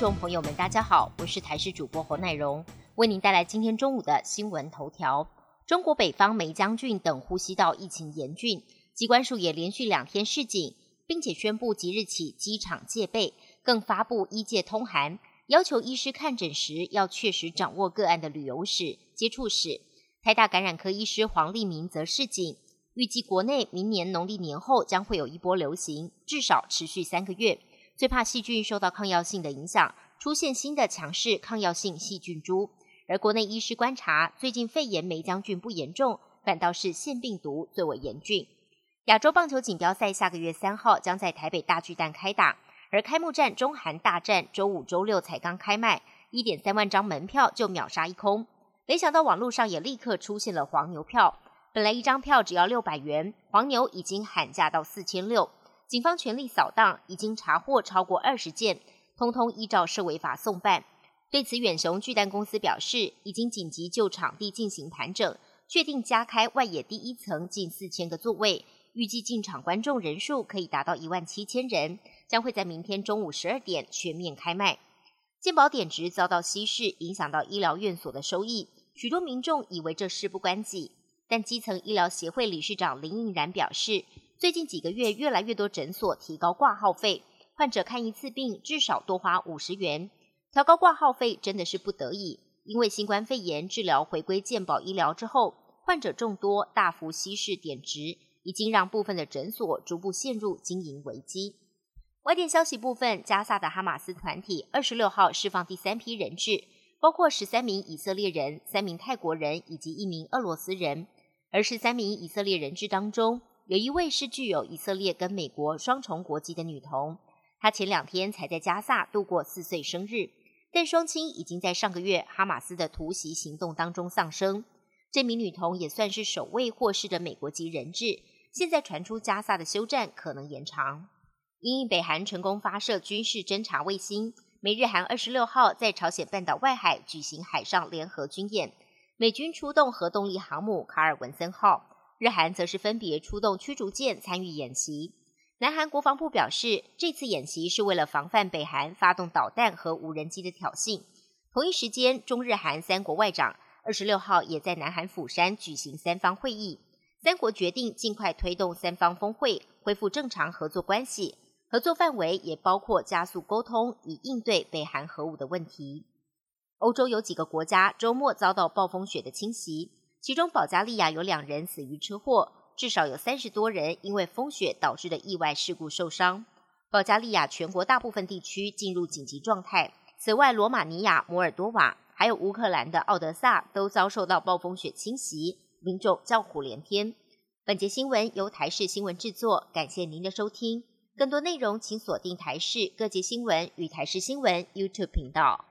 众朋友们，大家好，我是台视主播侯乃荣，为您带来今天中午的新闻头条。中国北方梅江郡等呼吸道疫情严峻，机关署也连续两天示警，并且宣布即日起机场戒备，更发布医界通函，要求医师看诊时要确实掌握个案的旅游史、接触史。台大感染科医师黄立明则示警，预计国内明年农历年后将会有一波流行，至少持续三个月。最怕细菌受到抗药性的影响，出现新的强势抗药性细菌株。而国内医师观察，最近肺炎梅将军不严重，反倒是腺病毒最为严峻。亚洲棒球锦标赛下个月三号将在台北大巨蛋开打，而开幕战中韩大战周五、周六才刚开卖，一点三万张门票就秒杀一空。没想到网络上也立刻出现了黄牛票，本来一张票只要六百元，黄牛已经喊价到四千六。警方全力扫荡，已经查获超过二十件，通通依照涉违法送办。对此，远雄巨蛋公司表示，已经紧急就场地进行盘整，确定加开外野第一层近四千个座位，预计进场观众人数可以达到一万七千人，将会在明天中午十二点全面开卖。健保点值遭到稀释，影响到医疗院所的收益，许多民众以为这事不关己，但基层医疗协会理事长林应然表示。最近几个月，越来越多诊所提高挂号费，患者看一次病至少多花五十元。调高挂号费真的是不得已，因为新冠肺炎治疗回归健保医疗之后，患者众多，大幅稀释点值，已经让部分的诊所逐步陷入经营危机。外电消息部分，加萨的哈马斯团体二十六号释放第三批人质，包括十三名以色列人、三名泰国人以及一名俄罗斯人，而十三名以色列人质当中。有一位是具有以色列跟美国双重国籍的女童，她前两天才在加萨度过四岁生日，但双亲已经在上个月哈马斯的突袭行动当中丧生。这名女童也算是首位获释的美国籍人质。现在传出加萨的休战可能延长。因应北韩成功发射军事侦察卫星，美日韩二十六号在朝鲜半岛外海举行海上联合军演，美军出动核动力航母卡尔文森号。日韩则是分别出动驱逐舰参与演习。南韩国防部表示，这次演习是为了防范北韩发动导弹和无人机的挑衅。同一时间，中日韩三国外长二十六号也在南韩釜山举行三方会议，三国决定尽快推动三方峰会，恢复正常合作关系。合作范围也包括加速沟通，以应对北韩核武的问题。欧洲有几个国家周末遭到暴风雪的侵袭。其中，保加利亚有两人死于车祸，至少有三十多人因为风雪导致的意外事故受伤。保加利亚全国大部分地区进入紧急状态。此外，罗马尼亚、摩尔多瓦还有乌克兰的奥德萨都遭受到暴风雪侵袭，民众叫苦连天。本节新闻由台视新闻制作，感谢您的收听。更多内容请锁定台视各节新闻与台视新闻 YouTube 频道。